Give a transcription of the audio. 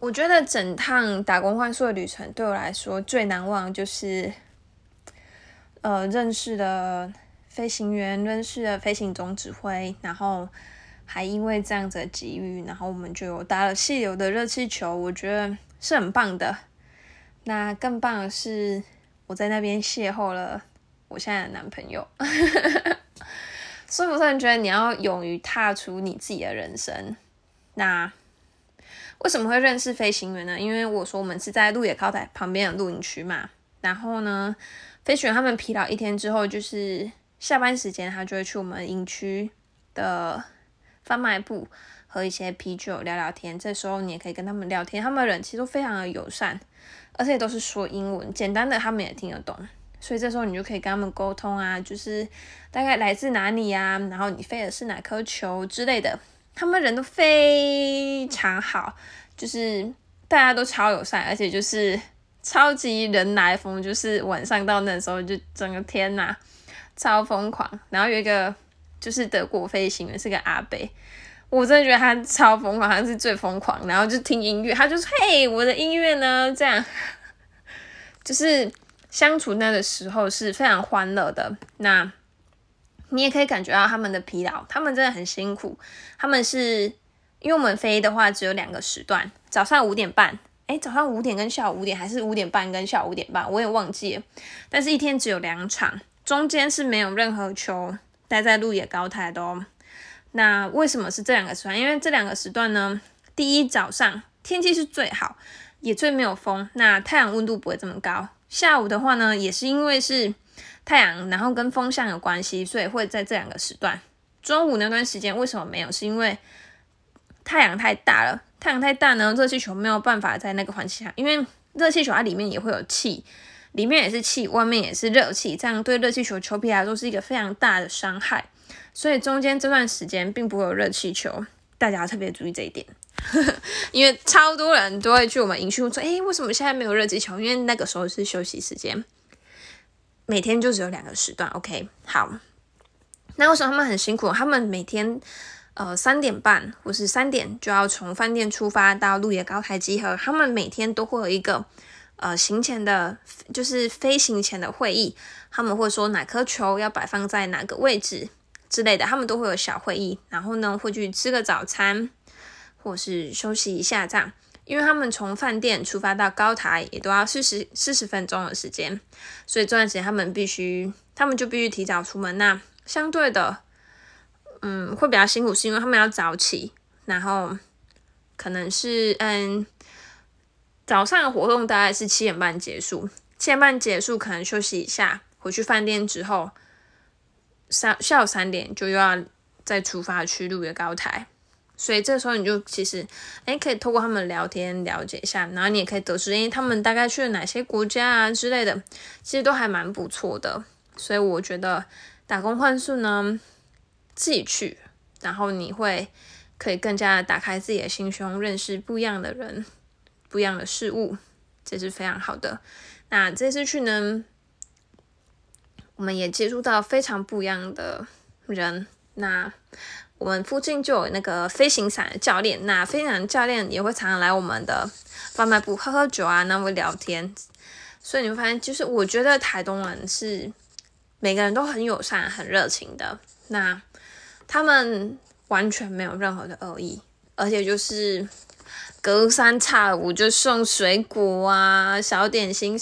我觉得整趟打工换宿的旅程对我来说最难忘就是，呃，认识的飞行员，认识的飞行总指挥，然后还因为这样子的机遇，然后我们就有搭了气流的热气球，我觉得是很棒的。那更棒的是，我在那边邂逅了我现在的男朋友。所以，我突然觉得你要勇于踏出你自己的人生。那为什么会认识飞行员呢？因为我说我们是在鹿野高台旁边的露营区嘛。然后呢，飞行员他们疲劳一天之后，就是下班时间，他就会去我们营区的贩卖部喝一些啤酒、聊聊天。这时候你也可以跟他们聊天，他们人其实都非常的友善，而且都是说英文，简单的他们也听得懂。所以这时候你就可以跟他们沟通啊，就是大概来自哪里呀，然后你飞的是哪颗球之类的。他们人都非常好，就是大家都超友善，而且就是超级人来疯，就是晚上到那时候就整个天呐，超疯狂。然后有一个就是德国飞行员是个阿北，我真的觉得他超疯狂，他是最疯狂。然后就听音乐，他就说：“嘿，我的音乐呢？”这样 就是。相处那个时候是非常欢乐的，那你也可以感觉到他们的疲劳，他们真的很辛苦。他们是因为我们飞的话只有两个时段，早上五点半，哎，早上五点跟下午五点，还是五点半跟下午五点半，我也忘记了。但是一天只有两场，中间是没有任何球待在路野高台的哦。那为什么是这两个时段？因为这两个时段呢，第一早上天气是最好，也最没有风，那太阳温度不会这么高。下午的话呢，也是因为是太阳，然后跟风向有关系，所以会在这两个时段。中午那段时间为什么没有？是因为太阳太大了。太阳太大呢，热气球没有办法在那个环境下，因为热气球它里面也会有气，里面也是气，外面也是热气，这样对热气球球皮来说是一个非常大的伤害。所以中间这段时间并不会有热气球，大家要特别注意这一点。因为超多人都会去我们营区说，哎，为什么现在没有热气球？因为那个时候是休息时间，每天就只有两个时段。OK，好。那为什么他们很辛苦？他们每天呃三点半或是三点就要从饭店出发到鹿野高台集合。他们每天都会有一个呃行前的，就是飞行前的会议。他们会说哪颗球要摆放在哪个位置之类的，他们都会有小会议。然后呢，会去吃个早餐。或是休息一下，这样，因为他们从饭店出发到高台也都要四十四十分钟的时间，所以这段时间他们必须，他们就必须提早出门。那相对的，嗯，会比较辛苦，是因为他们要早起，然后可能是嗯，早上的活动大概是七点半结束，七点半结束，可能休息一下，回去饭店之后，三下午三点就又要再出发去鹿野高台。所以这时候你就其实，哎，可以透过他们聊天了解一下，然后你也可以得知，哎，他们大概去了哪些国家啊之类的，其实都还蛮不错的。所以我觉得打工换宿呢，自己去，然后你会可以更加打开自己的心胸，认识不一样的人，不一样的事物，这是非常好的。那这次去呢，我们也接触到非常不一样的人，那。我们附近就有那个飞行伞的教练，那飞行伞教练也会常常来我们的贩卖部喝喝酒啊，那会聊天。所以你会发现，就是我觉得台东人是每个人都很友善、很热情的。那他们完全没有任何的恶意，而且就是隔三差五就送水果啊、小点心。